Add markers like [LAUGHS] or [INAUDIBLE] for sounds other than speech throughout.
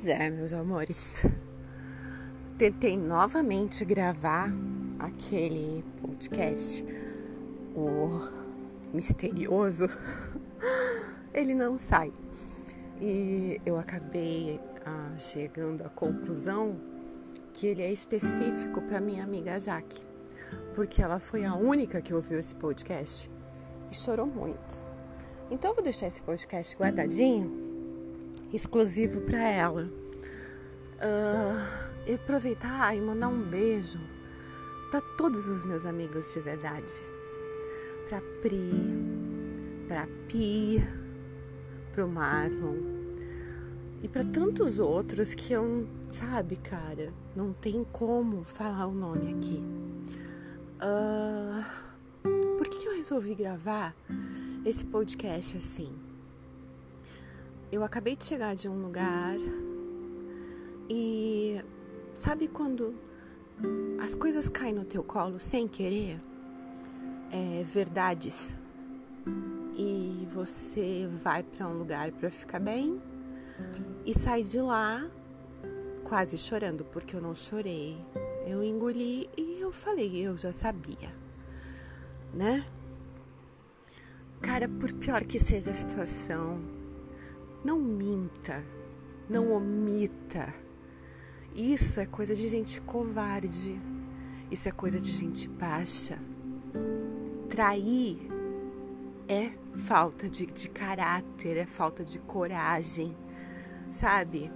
Pois é, meus amores. Tentei novamente gravar aquele podcast, o misterioso. Ele não sai. E eu acabei ah, chegando à conclusão que ele é específico para minha amiga Jaque, porque ela foi a única que ouviu esse podcast e chorou muito. Então vou deixar esse podcast guardadinho exclusivo para ela. Uh, e aproveitar e mandar um beijo para todos os meus amigos de verdade. Para Pri, para Pi, para o Marlon e para tantos outros que eu, sabe, cara, não tem como falar o nome aqui. Uh, por que eu resolvi gravar esse podcast assim? Eu acabei de chegar de um lugar e sabe quando as coisas caem no teu colo sem querer? É, verdades. E você vai para um lugar para ficar bem e sai de lá quase chorando, porque eu não chorei. Eu engoli e eu falei, eu já sabia, né? Cara, por pior que seja a situação, não minta, não omita. Isso é coisa de gente covarde. Isso é coisa de gente baixa. Trair é falta de, de caráter, é falta de coragem, sabe?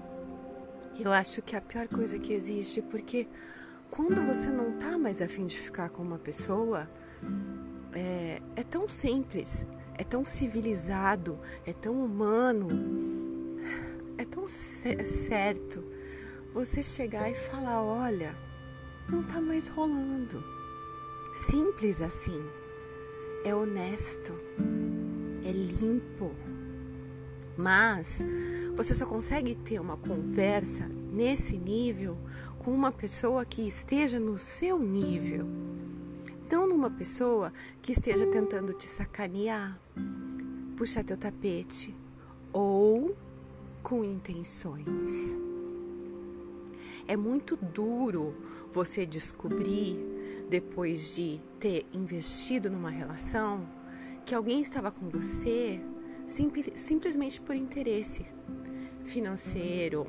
Eu acho que é a pior coisa que existe, porque quando você não tá mais afim de ficar com uma pessoa, é, é tão simples é tão civilizado, é tão humano, é tão certo você chegar e falar: olha, não tá mais rolando. Simples assim. É honesto, é limpo. Mas você só consegue ter uma conversa nesse nível com uma pessoa que esteja no seu nível não numa pessoa que esteja tentando te sacanear, puxar teu tapete ou com intenções. É muito duro você descobrir, depois de ter investido numa relação, que alguém estava com você simplesmente por interesse financeiro,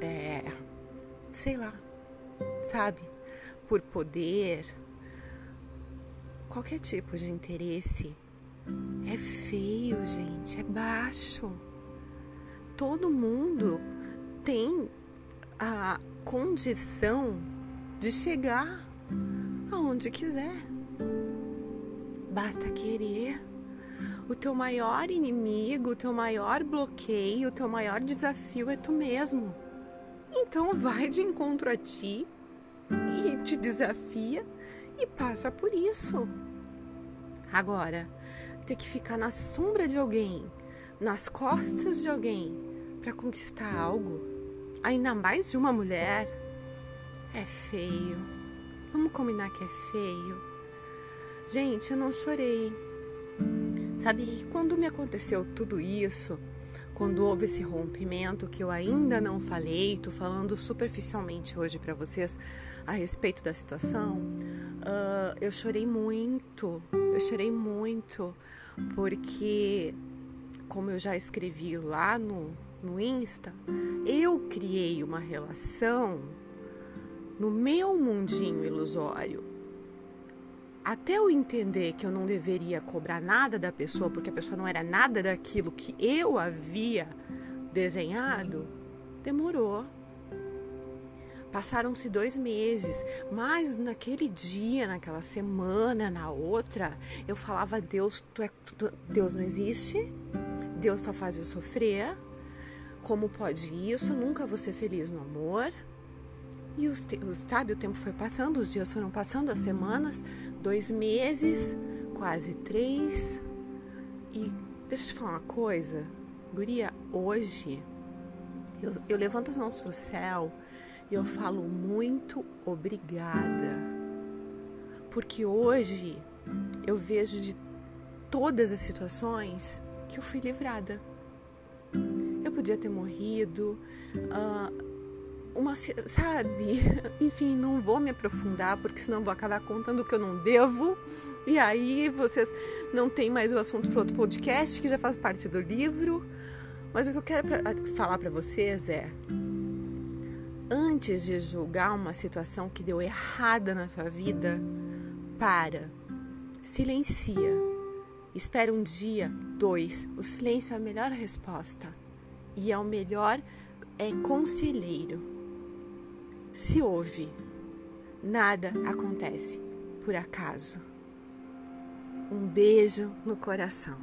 é, sei lá, sabe? Por poder, qualquer tipo de interesse é feio, gente, é baixo. Todo mundo tem a condição de chegar aonde quiser. Basta querer. O teu maior inimigo, o teu maior bloqueio, o teu maior desafio é tu mesmo. Então vai de encontro a ti e te desafia e passa por isso. Agora, ter que ficar na sombra de alguém, nas costas de alguém para conquistar algo, ainda mais de uma mulher, é feio. Vamos combinar que é feio. Gente, eu não chorei. Sabe, quando me aconteceu tudo isso, quando houve esse rompimento que eu ainda não falei, tô falando superficialmente hoje para vocês a respeito da situação, uh, eu chorei muito, eu chorei muito, porque, como eu já escrevi lá no, no Insta, eu criei uma relação no meu mundinho ilusório até eu entender que eu não deveria cobrar nada da pessoa, porque a pessoa não era nada daquilo que eu havia desenhado, demorou. Passaram-se dois meses, mas naquele dia, naquela semana, na outra, eu falava: Deus, tu é, tu, Deus não existe, Deus só faz eu sofrer. Como pode isso? Nunca vou ser feliz no amor. E os, sabe, o tempo foi passando, os dias foram passando, as semanas, dois meses, quase três. E deixa eu te falar uma coisa, Guria, hoje eu, eu levanto as mãos pro céu e eu falo muito obrigada. Porque hoje eu vejo de todas as situações que eu fui livrada. Eu podia ter morrido. Uh, uma, sabe? [LAUGHS] Enfim, não vou me aprofundar porque senão vou acabar contando o que eu não devo. E aí vocês não têm mais o assunto para outro podcast que já faz parte do livro. Mas o que eu quero pra, falar para vocês é: antes de julgar uma situação que deu errada na sua vida, para, silencia, espera um dia, dois. O silêncio é a melhor resposta e é o melhor é conselheiro. Se ouve, nada acontece por acaso. Um beijo no coração.